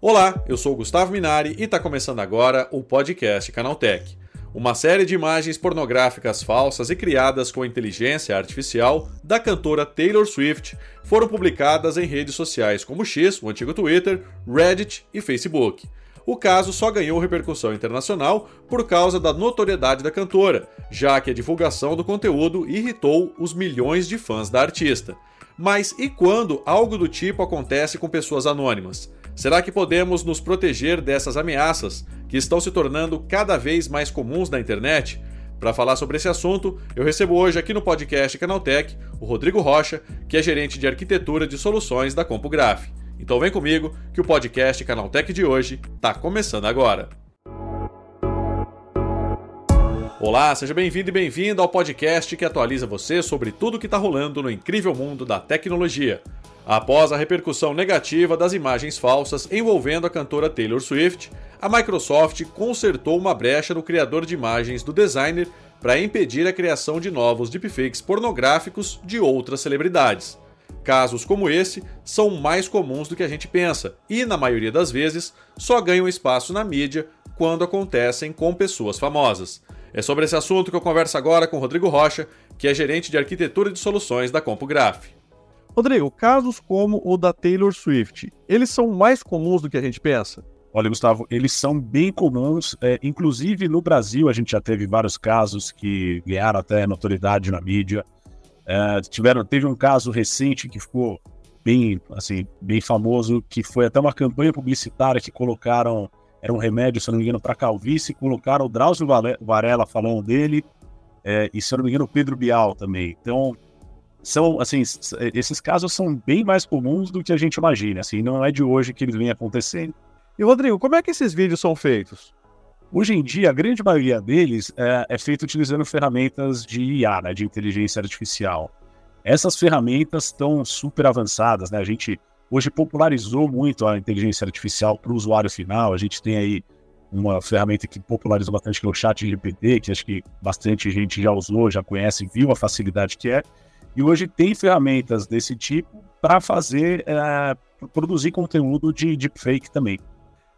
Olá, eu sou Gustavo Minari e está começando agora o podcast Canaltech. Uma série de imagens pornográficas falsas e criadas com inteligência artificial da cantora Taylor Swift foram publicadas em redes sociais como X, o antigo Twitter, Reddit e Facebook. O caso só ganhou repercussão internacional por causa da notoriedade da cantora, já que a divulgação do conteúdo irritou os milhões de fãs da artista. Mas e quando algo do tipo acontece com pessoas anônimas? Será que podemos nos proteger dessas ameaças que estão se tornando cada vez mais comuns na internet? Para falar sobre esse assunto, eu recebo hoje aqui no podcast Canaltech o Rodrigo Rocha, que é gerente de arquitetura de soluções da CompuGraph. Então vem comigo que o podcast Canaltech de hoje está começando agora. Olá, seja bem-vindo e bem-vinda ao podcast que atualiza você sobre tudo o que está rolando no incrível mundo da tecnologia. Após a repercussão negativa das imagens falsas envolvendo a cantora Taylor Swift, a Microsoft consertou uma brecha no criador de imagens do designer para impedir a criação de novos deepfakes pornográficos de outras celebridades. Casos como esse são mais comuns do que a gente pensa e, na maioria das vezes, só ganham espaço na mídia quando acontecem com pessoas famosas. É sobre esse assunto que eu converso agora com Rodrigo Rocha, que é gerente de arquitetura de soluções da CompuGraph. Rodrigo, casos como o da Taylor Swift, eles são mais comuns do que a gente pensa? Olha, Gustavo, eles são bem comuns. É, inclusive no Brasil, a gente já teve vários casos que ganharam até notoriedade na mídia. É, tiveram, teve um caso recente que ficou bem, assim, bem famoso, que foi até uma campanha publicitária que colocaram, era um remédio, se não me engano, para calvície, colocaram o Drauzio Varela falando dele, é, e se não me engano, o Pedro Bial também. Então, são, assim, esses casos são bem mais comuns do que a gente imagina, assim, não é de hoje que eles vêm acontecendo. E Rodrigo, como é que esses vídeos são feitos? Hoje em dia, a grande maioria deles é, é feito utilizando ferramentas de IA, né, de inteligência artificial. Essas ferramentas estão super avançadas, né? A gente hoje popularizou muito a inteligência artificial para o usuário final. A gente tem aí uma ferramenta que popularizou bastante, que é o Chat GPT, que acho que bastante gente já usou, já conhece, viu a facilidade que é. E hoje tem ferramentas desse tipo para fazer, é, produzir conteúdo de deepfake também.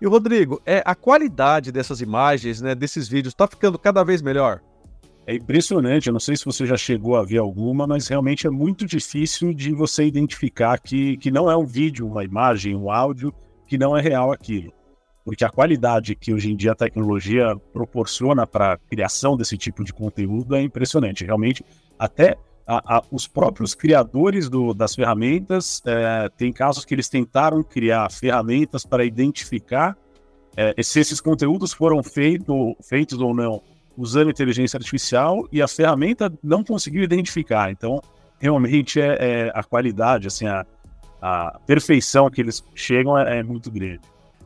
E Rodrigo, é a qualidade dessas imagens, né, desses vídeos, está ficando cada vez melhor? É impressionante, eu não sei se você já chegou a ver alguma, mas realmente é muito difícil de você identificar que, que não é um vídeo, uma imagem, um áudio, que não é real aquilo. Porque a qualidade que hoje em dia a tecnologia proporciona para a criação desse tipo de conteúdo é impressionante. Realmente, até a, a, os próprios criadores do, das ferramentas, é, tem casos que eles tentaram criar ferramentas para identificar é, se esses conteúdos foram feito, feitos ou não usando inteligência artificial e a ferramenta não conseguiu identificar. Então, realmente é, é a qualidade, assim, a, a, perfeição que eles chegam é, é muito grande.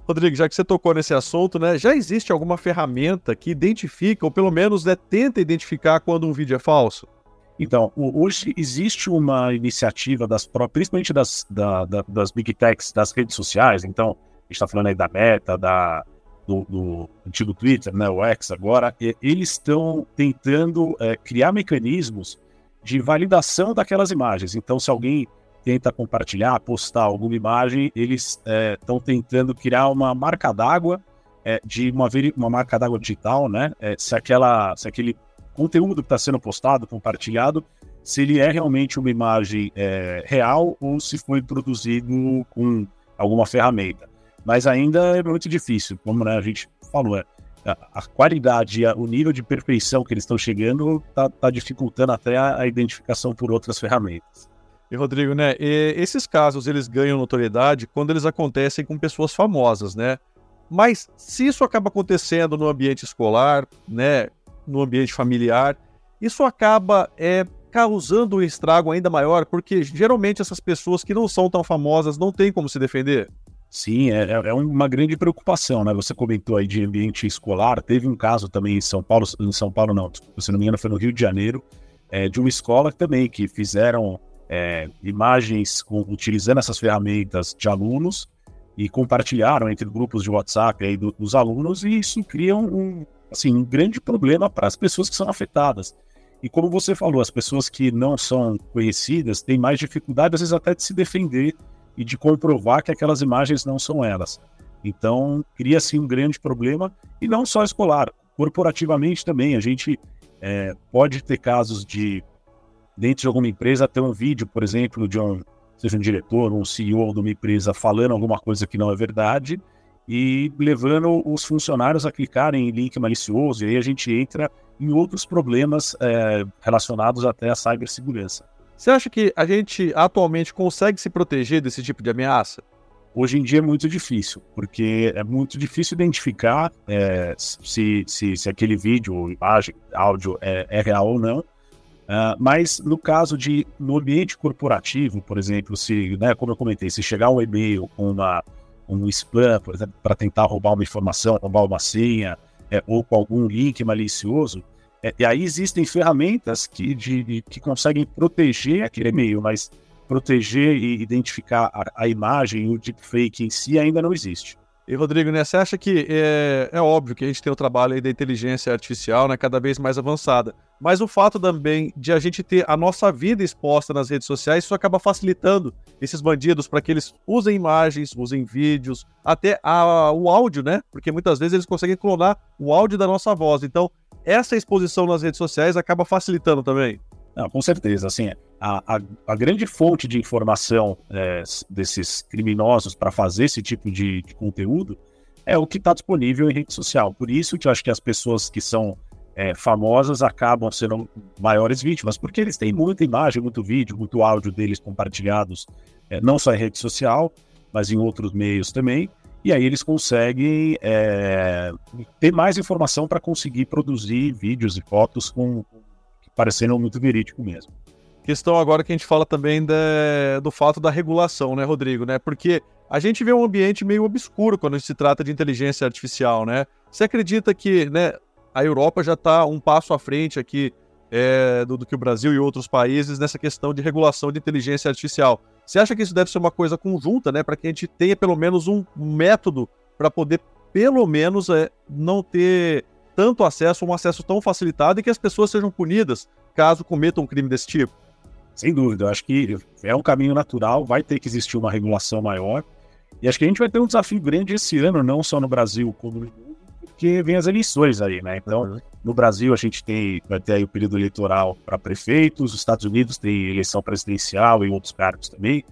Rodrigo, já que você tocou nesse assunto, né, já existe alguma ferramenta que identifica, ou pelo menos né, tenta identificar quando um vídeo é falso? Então, hoje existe uma iniciativa das principalmente das, da, da, das big techs, das redes sociais. Então, a gente está falando aí da Meta, da, do, do, antigo Twitter, né, o X agora, eles estão tentando é, criar mecanismos de validação daquelas imagens. Então, se alguém tenta compartilhar, postar alguma imagem, eles estão é, tentando criar uma marca d'água é, de uma, uma marca d'água digital, né? É, se aquela, se aquele conteúdo que está sendo postado, compartilhado, se ele é realmente uma imagem é, real ou se foi produzido com alguma ferramenta. Mas ainda é muito difícil, como né, a gente falou, é, a, qualidade, a, o nível de perfeição que eles estão chegando está tá dificultando até a, a, identificação por outras ferramentas. E Rodrigo, né? E esses casos eles ganham notoriedade quando eles acontecem com pessoas famosas, né? Mas se isso acaba acontecendo no ambiente escolar, né? No ambiente familiar, isso acaba é, causando um estrago ainda maior, porque geralmente essas pessoas que não são tão famosas não têm como se defender. Sim, é, é, é uma grande preocupação, né? Você comentou aí de ambiente escolar, teve um caso também em São Paulo, em São Paulo não, se não me engano foi no Rio de Janeiro, é, de uma escola também que fizeram é, imagens com, utilizando essas ferramentas de alunos e compartilharam entre grupos de WhatsApp aí do, dos alunos e isso cria um, assim, um grande problema para as pessoas que são afetadas. E como você falou, as pessoas que não são conhecidas têm mais dificuldade, às vezes, até de se defender e de comprovar que aquelas imagens não são elas. Então, cria-se um grande problema, e não só escolar, corporativamente também. A gente é, pode ter casos de, dentro de alguma empresa, ter um vídeo, por exemplo, de um, seja um diretor, um CEO de uma empresa falando alguma coisa que não é verdade, e levando os funcionários a clicarem em link malicioso, e aí a gente entra em outros problemas é, relacionados até à cibersegurança. Você acha que a gente atualmente consegue se proteger desse tipo de ameaça? Hoje em dia é muito difícil, porque é muito difícil identificar é, se, se, se, aquele vídeo, imagem, áudio é, é real ou não. Uh, mas no caso de, no ambiente corporativo, por exemplo, se, né, como eu comentei, se chegar um e-mail com uma, um spam, por exemplo, para tentar roubar uma informação, roubar uma senha, é, ou com algum link malicioso, é, e aí existem ferramentas que, de, de, que conseguem proteger aquele e-mail, mas proteger e identificar a, a imagem, o deepfake em si ainda não existe. E Rodrigo, né, você acha que é, é óbvio que a gente tem o trabalho da inteligência artificial, né, cada vez mais avançada, mas o fato também de a gente ter a nossa vida exposta nas redes sociais, isso acaba facilitando esses bandidos para que eles usem imagens, usem vídeos, até a, o áudio, né? Porque muitas vezes eles conseguem clonar o áudio da nossa voz. Então, essa exposição nas redes sociais acaba facilitando também. Não, com certeza. Assim, a, a, a grande fonte de informação é, desses criminosos para fazer esse tipo de, de conteúdo é o que está disponível em rede social. Por isso que eu acho que as pessoas que são é, famosas acabam sendo maiores vítimas, porque eles têm muita imagem, muito vídeo, muito áudio deles compartilhados, é, não só em rede social, mas em outros meios também. E aí eles conseguem é, ter mais informação para conseguir produzir vídeos e fotos com, parecendo muito verídico mesmo. Questão agora que a gente fala também de, do fato da regulação, né, Rodrigo? Né? Porque a gente vê um ambiente meio obscuro quando se trata de inteligência artificial, né? Você acredita que né, a Europa já está um passo à frente aqui é, do, do, que o Brasil e outros países nessa questão de regulação de inteligência artificial? Você acha que isso deve ser uma coisa conjunta, né? Para que a gente tenha pelo menos um método para poder, pelo menos, é, não ter tanto acesso, um acesso tão facilitado e que as pessoas sejam punidas caso cometam um crime desse tipo? Sem dúvida, eu acho que é um caminho natural, vai ter que existir uma regulação maior. E acho que a gente vai ter um desafio grande esse ano, não só no Brasil, como no mundo, porque vem as eleições aí, né? Então, uhum. no Brasil a gente tem, vai ter aí o período eleitoral para prefeitos, os Estados Unidos tem eleição presidencial e outros cargos também.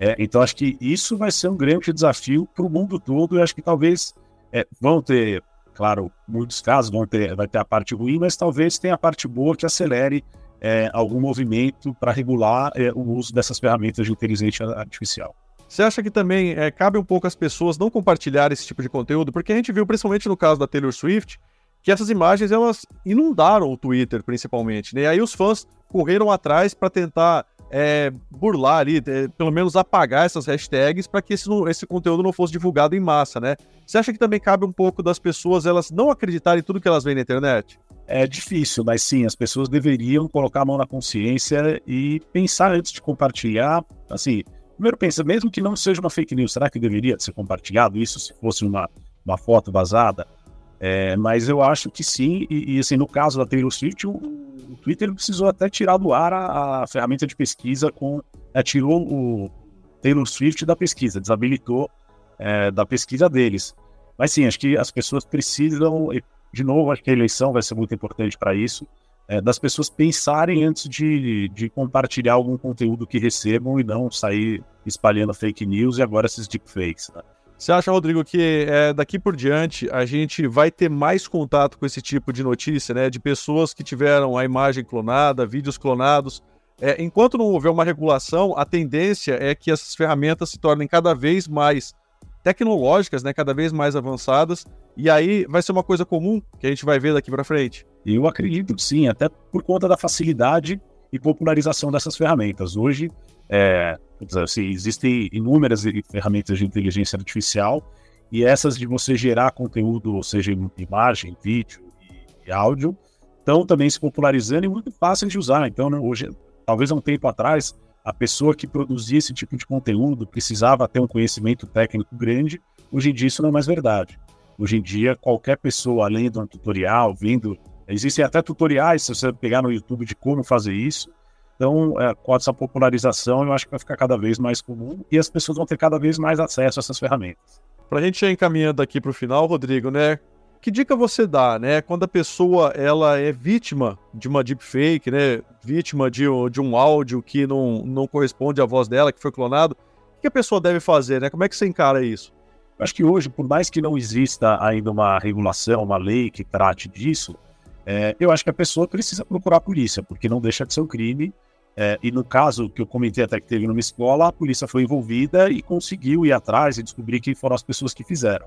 É, então, acho que isso vai ser um grande desafio para o mundo todo. E acho que talvez é, vão ter Claro, muitos casos vão ter, vai ter a parte ruim, mas talvez tenha a parte boa que acelere é, algum movimento para regular é, o uso dessas ferramentas de inteligência artificial. Você acha que também é, cabe um pouco às pessoas não compartilhar esse tipo de conteúdo? Porque a gente viu, principalmente no caso da Taylor Swift, que essas imagens elas inundaram o Twitter, principalmente. Né? E aí os fãs correram atrás para tentar é, burlar ali, é, pelo menos apagar essas hashtags para que esse, esse conteúdo não fosse divulgado em massa, né? Você acha que também cabe um pouco das pessoas elas não acreditarem em tudo que elas veem na internet? É difícil, mas sim, as pessoas deveriam colocar a mão na consciência e pensar antes de compartilhar. Assim, primeiro pensa, mesmo que não seja uma fake news, será que deveria ser compartilhado isso se fosse uma, uma foto vazada? É, mas eu acho que sim, e, e, assim, no caso da Taylor Swift, o, o Twitter precisou até tirar do ar a, a ferramenta de pesquisa com. É, tirou o Taylor Swift da pesquisa, desabilitou é, da pesquisa deles. Mas sim, acho que as pessoas precisam, de novo, acho que a eleição vai ser muito importante para isso, é, das pessoas pensarem antes de, de compartilhar algum conteúdo que recebam e não sair espalhando fake news e agora esses deepfakes. Né? Você acha, Rodrigo, que é, daqui por diante a gente vai ter mais contato com esse tipo de notícia, né? De pessoas que tiveram a imagem clonada, vídeos clonados. É, enquanto não houver uma regulação, a tendência é que essas ferramentas se tornem cada vez mais tecnológicas, né? Cada vez mais avançadas. E aí vai ser uma coisa comum que a gente vai ver daqui para frente. Eu acredito sim, até por conta da facilidade e popularização dessas ferramentas. Hoje, é, assim, existem inúmeras ferramentas de inteligência artificial e essas de você gerar conteúdo, seja imagem, vídeo e, e áudio, estão também se popularizando e muito fáceis de usar. Então, né, hoje, talvez há um tempo atrás, a pessoa que produzia esse tipo de conteúdo precisava ter um conhecimento técnico grande. Hoje em dia isso não é mais verdade. Hoje em dia, qualquer pessoa, além de um tutorial, vendo Existem até tutoriais, se você pegar no YouTube, de como fazer isso. Então, é, com essa popularização, eu acho que vai ficar cada vez mais comum e as pessoas vão ter cada vez mais acesso a essas ferramentas. Para a gente ir encaminhando aqui para o final, Rodrigo, né? Que dica você dá, né? Quando a pessoa ela é vítima de uma deepfake, né? Vítima de, de um áudio que não, não corresponde à voz dela, que foi clonado, o que a pessoa deve fazer, né? Como é que você encara isso? Acho que hoje, por mais que não exista ainda uma regulação, uma lei que trate disso, é, eu acho que a pessoa precisa procurar a polícia, porque não deixa de ser um crime. É, e no caso que eu comentei até que teve numa escola, a polícia foi envolvida e conseguiu ir atrás e descobrir quem foram as pessoas que fizeram.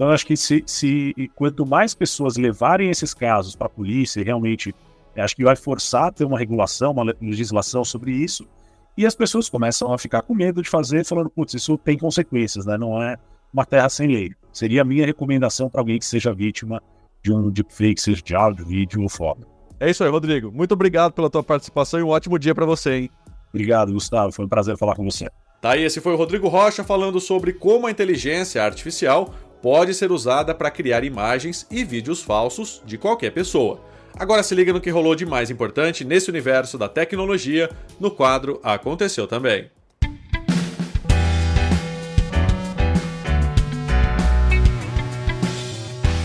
Então, eu acho que se, se quanto mais pessoas levarem esses casos para a polícia, realmente, acho que vai forçar a ter uma regulação, uma legislação sobre isso, e as pessoas começam a ficar com medo de fazer, falando, putz, isso tem consequências, né? Não é uma terra sem lei. Seria a minha recomendação para alguém que seja vítima de um deepfake, seja de áudio, vídeo ou foto. É isso aí, Rodrigo. Muito obrigado pela tua participação e um ótimo dia para você, hein? Obrigado, Gustavo. Foi um prazer falar com você. Tá, e esse foi o Rodrigo Rocha falando sobre como a inteligência artificial pode ser usada para criar imagens e vídeos falsos de qualquer pessoa. Agora se liga no que rolou de mais importante nesse universo da tecnologia no quadro Aconteceu também.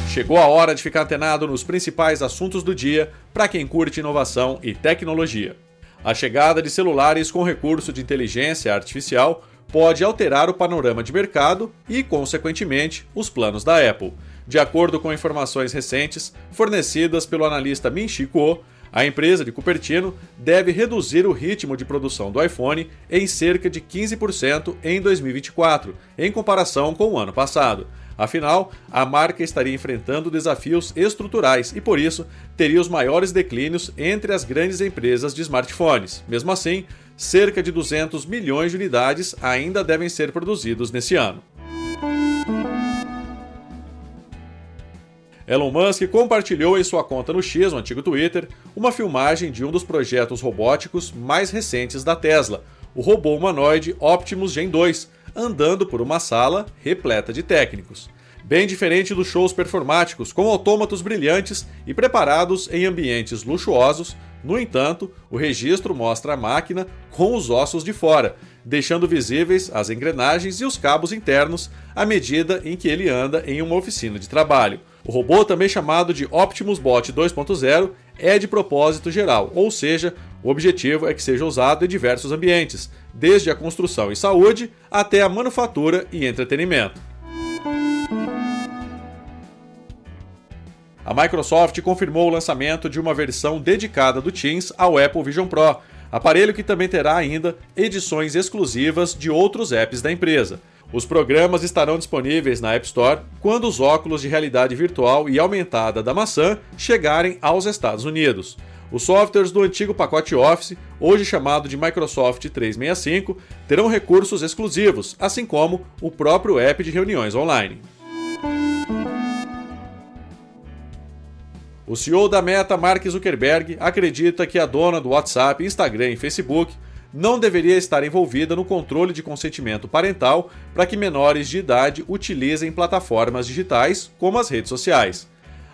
Chegou a hora de ficar antenado nos principais assuntos do dia para quem curte inovação e tecnologia. A chegada de celulares com recurso de inteligência artificial pode alterar o panorama de mercado e, consequentemente, os planos da Apple. De acordo com informações recentes fornecidas pelo analista Min-Chi Kuo, a empresa de Cupertino deve reduzir o ritmo de produção do iPhone em cerca de 15% em 2024, em comparação com o ano passado. Afinal, a marca estaria enfrentando desafios estruturais e, por isso, teria os maiores declínios entre as grandes empresas de smartphones. Mesmo assim, cerca de 200 milhões de unidades ainda devem ser produzidos nesse ano. Elon Musk compartilhou em sua conta no X, o antigo Twitter, uma filmagem de um dos projetos robóticos mais recentes da Tesla, o robô humanoide Optimus Gen 2, andando por uma sala repleta de técnicos. Bem diferente dos shows performáticos, com autômatos brilhantes e preparados em ambientes luxuosos, no entanto, o registro mostra a máquina com os ossos de fora, deixando visíveis as engrenagens e os cabos internos à medida em que ele anda em uma oficina de trabalho. O robô, também chamado de Optimus Bot 2.0, é de propósito geral, ou seja, o objetivo é que seja usado em diversos ambientes, desde a construção e saúde até a manufatura e entretenimento. A Microsoft confirmou o lançamento de uma versão dedicada do Teams ao Apple Vision Pro, aparelho que também terá ainda edições exclusivas de outros apps da empresa. Os programas estarão disponíveis na App Store quando os óculos de realidade virtual e aumentada da maçã chegarem aos Estados Unidos. Os softwares do antigo pacote Office, hoje chamado de Microsoft 365, terão recursos exclusivos, assim como o próprio app de reuniões online. O CEO da Meta, Mark Zuckerberg, acredita que a dona do WhatsApp, Instagram e Facebook não deveria estar envolvida no controle de consentimento parental para que menores de idade utilizem plataformas digitais como as redes sociais.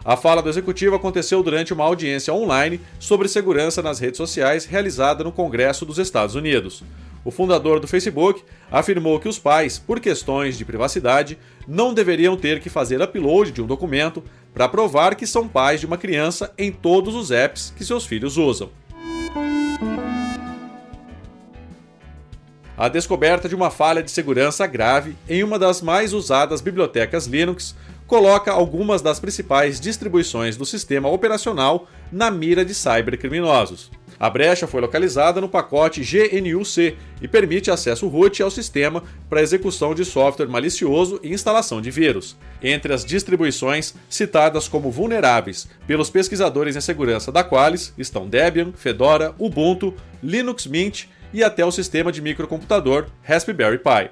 A fala do executivo aconteceu durante uma audiência online sobre segurança nas redes sociais realizada no Congresso dos Estados Unidos. O fundador do Facebook afirmou que os pais, por questões de privacidade, não deveriam ter que fazer upload de um documento para provar que são pais de uma criança em todos os apps que seus filhos usam. A descoberta de uma falha de segurança grave em uma das mais usadas bibliotecas Linux coloca algumas das principais distribuições do sistema operacional na mira de cybercriminosos. A brecha foi localizada no pacote GNU-C e permite acesso root ao sistema para execução de software malicioso e instalação de vírus. Entre as distribuições citadas como vulneráveis pelos pesquisadores em segurança da Qualys estão Debian, Fedora, Ubuntu, Linux Mint e até o sistema de microcomputador Raspberry Pi.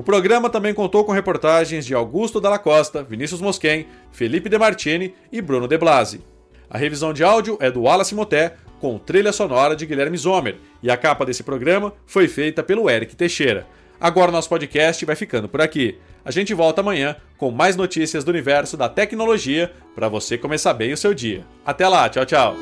O programa também contou com reportagens de Augusto Dalla Costa, Vinícius Mosquen, Felipe De Martini e Bruno De Blasi. A revisão de áudio é do Wallace Moté, com trilha sonora de Guilherme Zomer, e a capa desse programa foi feita pelo Eric Teixeira. Agora nosso podcast vai ficando por aqui. A gente volta amanhã com mais notícias do universo da tecnologia para você começar bem o seu dia. Até lá, tchau, tchau.